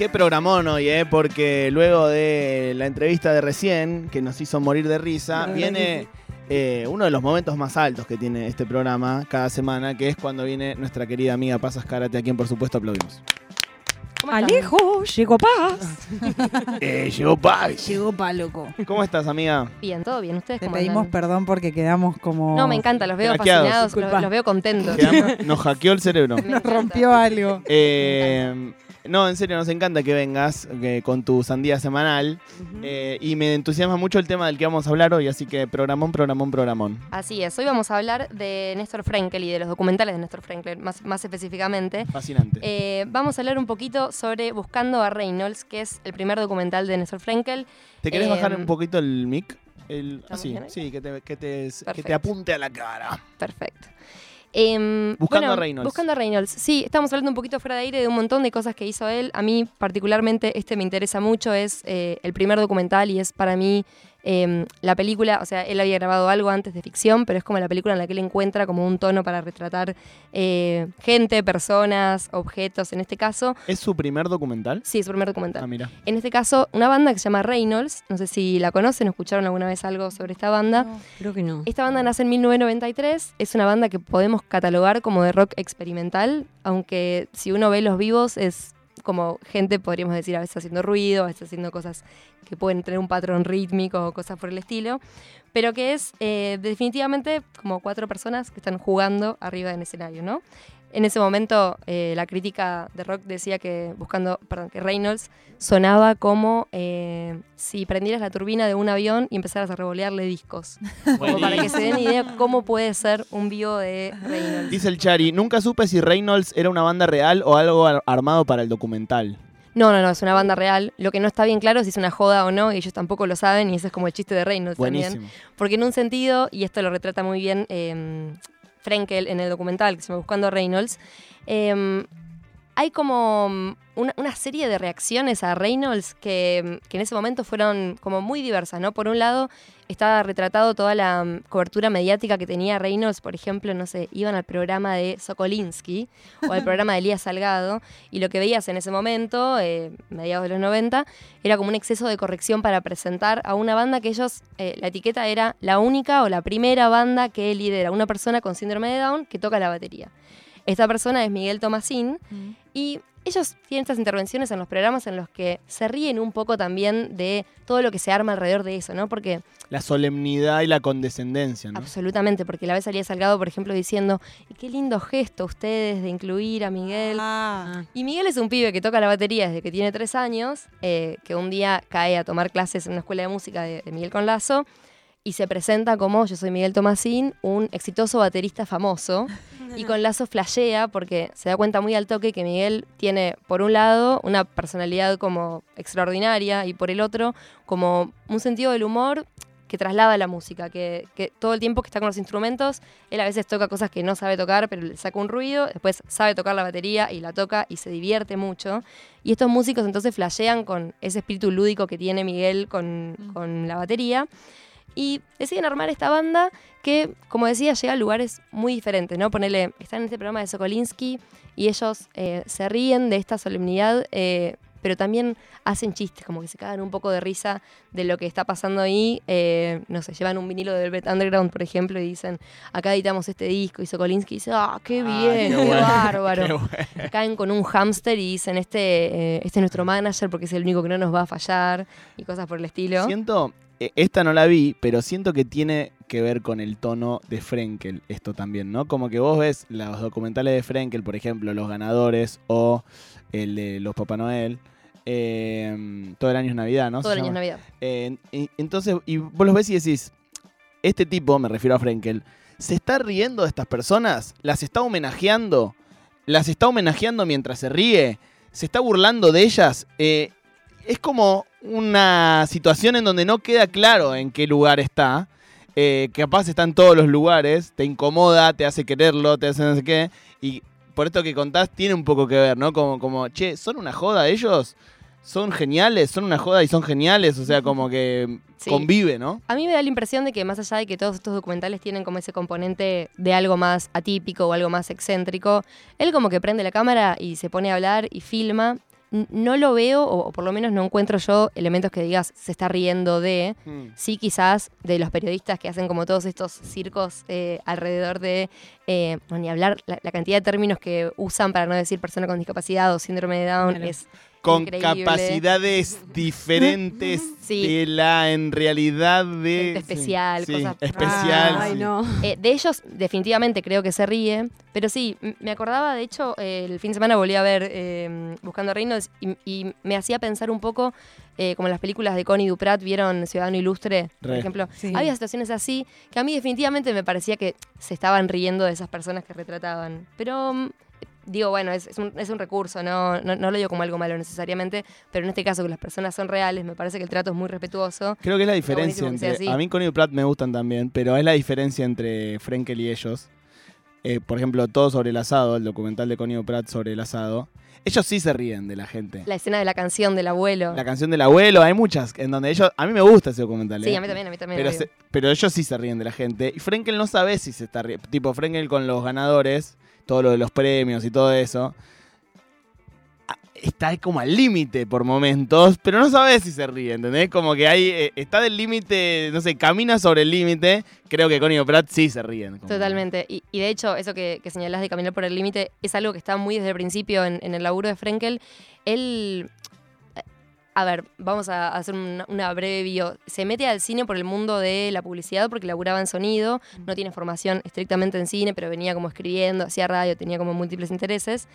Qué programón hoy, ¿eh? Porque luego de la entrevista de recién, que nos hizo morir de risa, viene eh, uno de los momentos más altos que tiene este programa cada semana, que es cuando viene nuestra querida amiga Paz Ascarate, a quien por supuesto aplaudimos. Alejo, llegó paz. Eh, llegó Paz. llegó pa, loco. ¿Cómo estás, amiga? Bien, todo bien. ¿Ustedes Te cómo pedimos andan? perdón porque quedamos como. No, me encanta, los veo Hackeados. fascinados, los, Disculpa. los veo contentos. Quedamos- nos hackeó el cerebro. Me Nos encanta. rompió algo. Eh, no, en serio, nos encanta que vengas eh, con tu sandía semanal. Eh, y me entusiasma mucho el tema del que vamos a hablar hoy, así que programón, programón, programón. Así es, hoy vamos a hablar de Néstor Frenkel y de los documentales de Néstor Frenkel, más, más específicamente. Fascinante. Eh, vamos a hablar un poquito sobre Buscando a Reynolds, que es el primer documental de Néstor Frenkel. ¿Te querés eh, bajar un poquito el mic? El, sí, que te, que, te, que te Perfecto. apunte a la cara. Perfecto. Em, Buscando bueno, a Reynolds. Buscando a Reynolds. Sí, estamos hablando un poquito fuera de aire de un montón de cosas que hizo él. A mí, particularmente, este me interesa mucho. Es eh, el primer documental y es para mí em, la película. O sea, él había grabado algo antes de ficción, pero es como la película en la que él encuentra como un tono para retratar eh, gente, personas, objetos. En este caso, ¿Es su primer documental? sí, es su primer documental. Ah, mira. En este caso, una banda que se llama Reynolds. No sé si la conocen o escucharon alguna vez algo sobre esta banda. Creo que no. Esta banda nace en 1993, es una banda que podemos catalogar como de rock experimental, aunque si uno ve los vivos es como gente, podríamos decir, a veces haciendo ruido, a veces haciendo cosas que pueden tener un patrón rítmico o cosas por el estilo, pero que es eh, definitivamente como cuatro personas que están jugando arriba del escenario, ¿no? En ese momento eh, la crítica de rock decía que buscando, perdón, que Reynolds sonaba como eh, si prendieras la turbina de un avión y empezaras a revolearle discos. Como para que se den idea cómo puede ser un vivo de Reynolds. Dice el Chari, nunca supe si Reynolds era una banda real o algo ar- armado para el documental. No, no, no, es una banda real. Lo que no está bien claro es si es una joda o no, y ellos tampoco lo saben, y ese es como el chiste de Reynolds también. Porque en un sentido, y esto lo retrata muy bien eh, Frenkel en el documental que se llama Buscando Reynolds, eh, hay como mm, una, serie de reacciones a Reynolds que, que en ese momento fueron como muy diversas, ¿no? Por un lado, estaba retratado toda la mm, cobertura mediática que tenía Reynolds, por ejemplo, no sé, iban al programa de Sokolinsky o al programa de Elías Salgado, y lo que veías en ese momento, eh, mediados de los 90, era como un exceso de corrección para presentar a una banda que ellos, eh, la etiqueta era la única o la primera banda que lidera una persona con síndrome de Down que toca la batería. Esta persona es Miguel Tomasín y ellos tienen estas intervenciones en los programas en los que se ríen un poco también de todo lo que se arma alrededor de eso, ¿no? Porque La solemnidad y la condescendencia, ¿no? absolutamente, porque la vez salía Salgado, por ejemplo, diciendo, "Y qué lindo gesto ustedes de incluir a Miguel. Ah, Y Miguel es un pibe que toca la batería desde que tiene tres años, eh, que un día cae a tomar clases en una escuela de música de, de Miguel Conlazo y se presenta como yo soy Miguel Tomasín, un exitoso baterista famoso. Y con Lazo flashea porque se da cuenta muy al toque que Miguel tiene, por un lado, una personalidad como extraordinaria y por el otro, como un sentido del humor que traslada la música, que, que todo el tiempo que está con los instrumentos, él a veces toca cosas que no sabe tocar, pero le saca un ruido, después sabe tocar la batería y la toca y se divierte mucho. Y estos músicos entonces flashean con ese espíritu lúdico que tiene Miguel con, con la batería. Y deciden armar esta banda que, como decía, llega a lugares muy diferentes, ¿no? Ponele, están en este programa de Sokolinsky y ellos eh, se ríen de esta solemnidad, eh, pero también hacen chistes, como que se cagan un poco de risa de lo que está pasando ahí. Eh, no sé, llevan un vinilo de Velvet Underground, por ejemplo, y dicen, acá editamos este disco, y Sokolinsky dice, ah, qué Ah, bien, qué qué, bueno, bárbaro. Qué bueno. Caen con un hámster y dicen, este, eh, este es nuestro manager porque es el único que no nos va a fallar, y cosas por el estilo. Siento, esta no la vi, pero siento que tiene que ver con el tono de Frenkel esto también, ¿no? Como que vos ves los documentales de Frenkel, por ejemplo, Los Ganadores o el de Los Papá Noel. eh, todo el año es Navidad, ¿no? Todo el año es. Navidad. Eh, entonces, y vos los ves y decís, este tipo, me refiero a Frenkel, ¿se está riendo de estas personas? ¿Las está homenajeando? ¿Las está homenajeando mientras se ríe? ¿Se está burlando de ellas? Eh, es como una situación en donde no queda claro en qué lugar está. Eh, capaz está en todos los lugares, te incomoda, te hace quererlo, te hace no sé qué. Y por esto que contás tiene un poco que ver, ¿no? Como, como che, ¿son una joda ellos? ¿Son geniales? ¿Son una joda y son geniales? O sea, como que Sí. convive, ¿no? A mí me da la impresión de que más allá de que todos estos documentales tienen como ese componente de algo más atípico o algo más excéntrico, él como que prende la cámara y se pone a hablar y filma no lo veo, o, o por lo menos no encuentro yo elementos que digas se está riendo de. Mm. Sí, quizás de los periodistas que hacen como todos estos circos eh, alrededor de, eh, no, ni hablar, la, la cantidad de términos que usan para no decir persona con discapacidad o síndrome de Down Claro. es Con increíble. capacidades diferentes Sí. de la en realidad de. Gente especial, sí, cosas- especial. Ay, sí. no. Eh, de ellos definitivamente creo que se ríe, pero sí, me acordaba, de hecho, eh, el fin de semana volví a ver eh, Buscando Reinos y, y me hacía pensar un poco, eh, como en las películas de Connie Duprat, ¿vieron Ciudadano Ilustre? Por ejemplo, Sí. había situaciones así que a mí definitivamente me parecía que se estaban riendo de esas personas que retrataban. Pero... Digo, bueno, es, es un, es un recurso, no, no, no lo digo como algo malo necesariamente, pero en este caso que las personas son reales, me parece que el trato es muy respetuoso. Creo que es la diferencia entre. A mí Connie y me gustan también, pero es la diferencia entre Frenkel y ellos. Eh, por ejemplo, todo sobre el asado, el documental de Connie Pratt sobre el asado. Ellos sí se ríen de la gente. La escena de la canción del abuelo. La canción del abuelo, hay muchas en donde ellos. A mí me gusta ese documental. Sí, eh. a mí también, a mí también. Pero, se- pero ellos sí se ríen de la gente. Y Frenkel no sabe si se está riendo. Tipo, Frenkel con los ganadores, todo lo de los premios y todo eso. Está como al límite por momentos, pero no sabe si se ríe, ¿entendés? Como que hay, eh, está del límite, no sé, camina sobre el límite. Creo que Connie Pratt sí se ríen. Totalmente. Y, y de hecho, eso que, que señalás de caminar por el límite es algo que está muy desde el principio en, en el laburo de Frenkel. Él. A ver, vamos a hacer una, una breve bio. Se mete al cine por el mundo de la publicidad porque laburaba en sonido, no tiene formación estrictamente en cine, pero venía como escribiendo, hacía radio, tenía como múltiples intereses.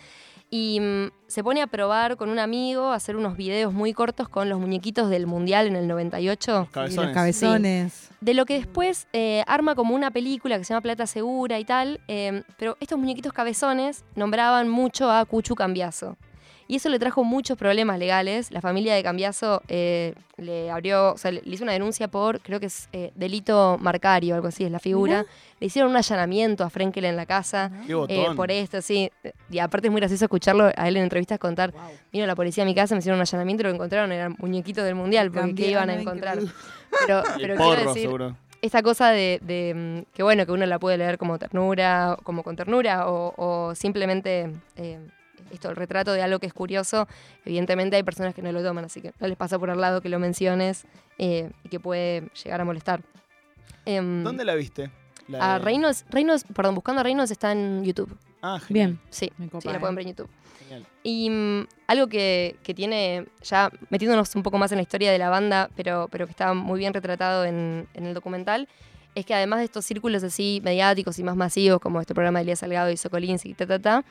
Y mm, se pone a probar con un amigo, a hacer unos videos muy cortos con los muñequitos del Mundial en el 98 Y los Cabezones. cabezones. de lo que después eh, arma como una película que se llama Plata Segura y tal, eh, pero estos muñequitos cabezones nombraban mucho a Cuchu Cambiazo. Y eso le trajo muchos problemas legales. La familia de Cambiazo eh, le abrió, o sea, le hizo una denuncia por, creo que es eh, delito marcario, algo así es la figura. Le hicieron un allanamiento a Frenkel en la casa. Qué eh, por esto, sí. Y aparte es muy gracioso escucharlo a él en entrevistas contar. Vino la policía a mi casa, me hicieron un allanamiento y lo encontraron eran muñequitos del mundial, porque ¿qué iban a encontrar? Pero, pero quiero porro, decir, seguro. esta cosa de, de, mm, que bueno, que uno la puede leer como ternura, como con ternura, o, o simplemente eh, esto, el retrato de algo que es curioso, evidentemente hay personas que no lo toman, así que no les pasa por al lado que lo menciones eh, y que puede llegar a molestar. Em, ¿Dónde la viste? La a de- Reynolds, Reynolds, perdón, buscando a Reynolds está en YouTube. Ah, genial. Bien. Sí, Me copa, sí, la eh. pueden ver en YouTube. Genial. Y mm, algo que, que tiene, ya metiéndonos un poco más en la historia de la banda, pero, pero que está muy bien retratado en, en el documental, es que además de estos círculos así mediáticos y más masivos, como este programa de Elías Salgado y Sokolinsky y ta, ta, ta,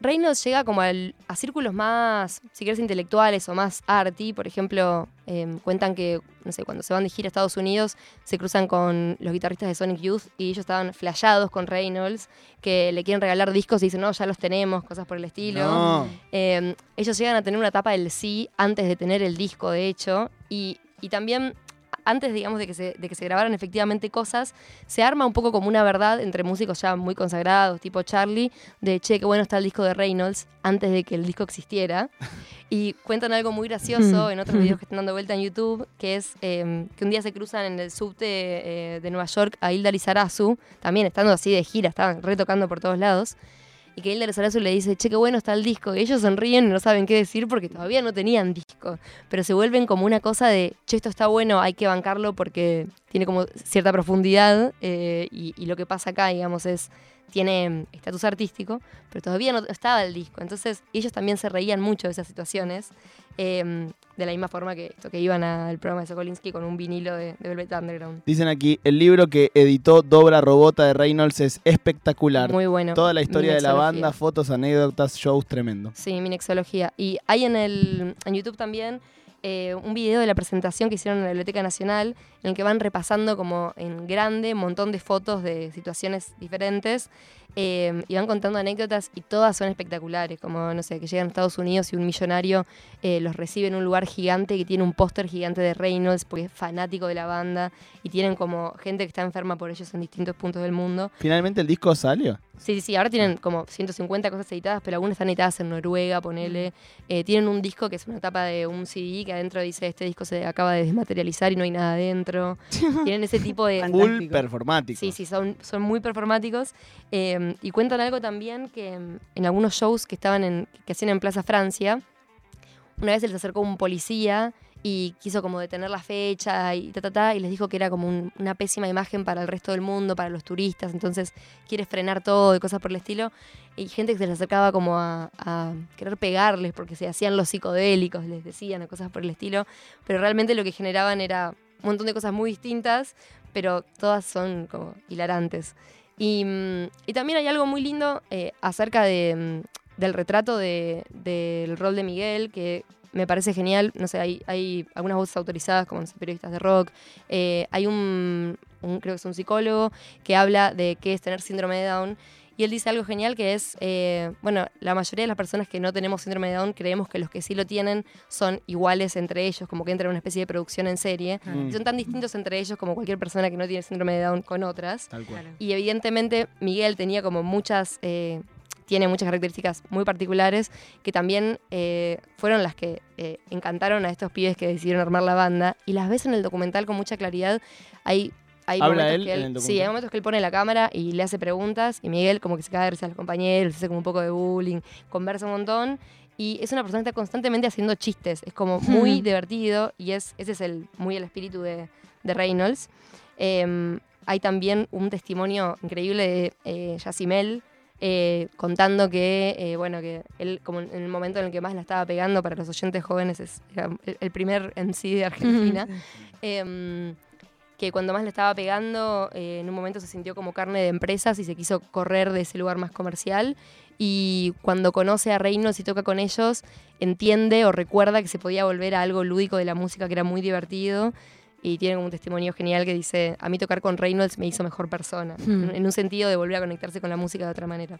Reynolds llega como al- a círculos más, si quieres, intelectuales o más arty. Por ejemplo, em, cuentan que, no sé, cuando se van de gira a Estados Unidos, se cruzan con los guitarristas de Sonic Youth y ellos estaban flashados con Reynolds, que le quieren regalar discos y dicen, no, ya los tenemos, cosas por el estilo. No. Eh, ellos llegan a tener una tapa del sí antes de tener el disco, de hecho, y, y también antes, digamos, de que, se, de que se grabaran efectivamente cosas, se arma un poco como una verdad entre músicos ya muy consagrados, tipo Charlie, de, che, qué bueno está el disco de Reynolds, antes de que el disco existiera. Y cuentan algo muy gracioso en otros videos que están dando vuelta en YouTube, que es eh, que un día se cruzan en el subte eh, de Nueva York a Hilda Lizarazu, también estando así de gira, estaban retocando por todos lados y que Hilda Lizarazu le dice, che, qué bueno está el disco. Y ellos sonríen y no saben qué decir porque todavía no tenían disco. Pero se vuelven como una cosa de, che, esto está bueno, hay que bancarlo porque tiene como cierta profundidad. eh, y, y lo que pasa acá, digamos, es, tiene mm, estatus artístico, pero todavía no estaba el disco. Entonces ellos también se reían mucho de esas situaciones. eh, de la misma forma que, esto, que iban al programa de Sokolinsky con un vinilo de, de Velvet Underground. Dicen aquí, el libro que editó Dobra Robota de Reynolds es espectacular. Muy bueno. Toda la historia de la banda, fotos, anécdotas, shows, tremendo. Sí, Minexología. Y hay en, el, en YouTube también eh, un video de la presentación que hicieron en la Biblioteca Nacional, en el que van repasando como en grande un montón de fotos de situaciones diferentes eh, y van contando anécdotas y todas son espectaculares, como, no sé, que llegan a Estados Unidos y un millonario eh, los recibe en un lugar gigante que tiene un póster gigante de Reynolds porque es fanático de la banda y tienen como gente que está enferma por ellos en distintos puntos del mundo. Finalmente el disco salió. Sí, sí, sí, ahora tienen como 150 cosas editadas, pero algunas están editadas en Noruega, ponele. Eh, tienen un disco que es una tapa de un CD que adentro dice este disco se acaba de desmaterializar y no hay nada adentro. tienen ese tipo de... Full Fantástico. performático. Sí, sí, son, son muy performáticos. Eh, y cuentan algo también que mm, en algunos shows que estaban en, que hacían en Plaza Francia, una vez se les acercó un policía y quiso como detener la fecha y ta, ta, ta, y les dijo que era como un- una pésima imagen para el resto del mundo, para los turistas, entonces quiere frenar todo y cosas por el estilo. Y gente que se les acercaba como a, querer pegarles porque se hacían los psicodélicos, les decían, cosas por el estilo, pero realmente lo que generaban era un montón de cosas muy distintas, pero todas son como hilarantes. Y, mm, también hay algo muy lindo eh, acerca de, mm, del retrato de- del rol de Miguel, que me parece genial. No sé, hay, hay algunas voces autorizadas, como no sé, periodistas de rock. Eh, hay un, un- creo que es un psicólogo, que habla de qué es tener síndrome de Down. Y él dice algo genial que es, eh, bueno, la mayoría de las personas que no tenemos síndrome de Down creemos que los que sí lo tienen son iguales entre ellos, como que entran en una especie de producción en serie. Mm. Y son tan distintos entre ellos como cualquier persona que no tiene síndrome de Down con otras. Tal cual. Y evidentemente Miguel tenía como muchas, eh, tiene muchas características muy particulares que también eh, fueron las que eh, encantaron a estos pibes que decidieron armar la banda. Y las ves en el documental con mucha claridad. Hay, hay ¿Habla momentos él que en el sí, hay momentos que él pone la cámara y le hace preguntas y Miguel como que se cae de risa a los compañeros, hace como un poco de bullying, conversa un montón. Y es una persona que está constantemente haciendo chistes. Es como muy divertido y es, ese es el, muy el espíritu de, de Reynolds. Eh, hay también un testimonio increíble de eh, Yacimel eh, contando que, eh, bueno, que él, como en el momento en el que más la estaba pegando para los oyentes jóvenes, es era el, el primer MC de Argentina, em, que cuando más le estaba pegando, eh, en un momento se sintió como carne de empresas y se quiso correr de ese lugar más comercial. Y cuando conoce a Reynolds y toca con ellos, entiende o recuerda que se podía volver a algo lúdico de la música que era muy divertido. Y tiene como un testimonio genial que dice, a mí tocar con Reynolds me hizo mejor persona, Hmm. en, un sentido de volver a conectarse con la música de otra manera.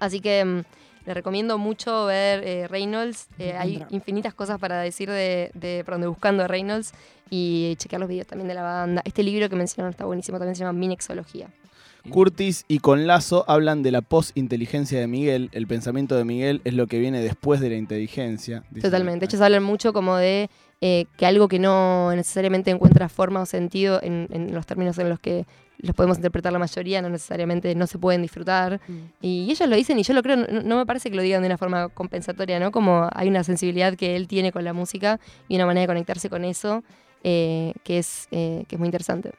Así que mm, le recomiendo mucho ver eh, Reynolds. Eh, hay infinitas cosas para decir de, de, perdón, de Buscando a Reynolds y chequear los videos también de la banda. Este libro que mencionaron está buenísimo, también se llama Minexología. Curtis y con Lazo hablan de la post-inteligencia de Miguel. El pensamiento de Miguel es lo que viene después de la inteligencia. Totalmente. Ellos hablan mucho como de eh, que algo que no necesariamente encuentra forma o sentido en, en los términos en los que los podemos interpretar la mayoría, no necesariamente no se pueden disfrutar. Y ellos lo dicen y yo lo creo, no, no me parece que lo digan de una forma compensatoria, ¿no? Como hay una sensibilidad que él tiene con la música y una manera de conectarse con eso eh, que, es, eh, que es muy interesante.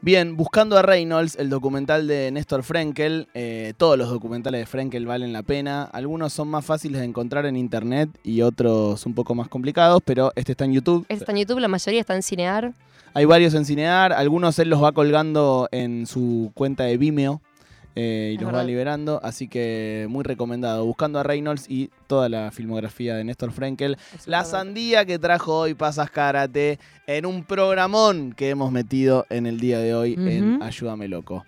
Bien, buscando a Reynolds, el documental de Néstor Frenkel. eh, todos los documentales de Frenkel valen la pena. Algunos son más fáciles de encontrar en internet y otros un poco más complicados, pero este está en YouTube. Este está en YouTube, la mayoría está en Cinear. Hay varios en Cinear, algunos él los va colgando en su cuenta de Vimeo eh, y Es los va liberando, así que muy recomendado. Buscando a Reynolds y toda la filmografía de Néstor Frenkel. La sandía que trajo hoy Pasas Karate en un programón que hemos metido en el día de hoy en. Ayúdame Loco.